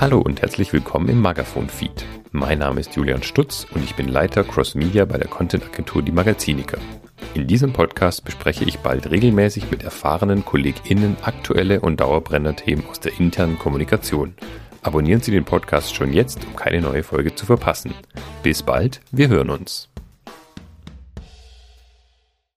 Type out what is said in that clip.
Hallo und herzlich willkommen im Magaphone Feed. Mein Name ist Julian Stutz und ich bin Leiter Cross Media bei der Content-Agentur Die Magaziniker. In diesem Podcast bespreche ich bald regelmäßig mit erfahrenen KollegInnen aktuelle und Dauerbrenner-Themen aus der internen Kommunikation. Abonnieren Sie den Podcast schon jetzt, um keine neue Folge zu verpassen. Bis bald, wir hören uns.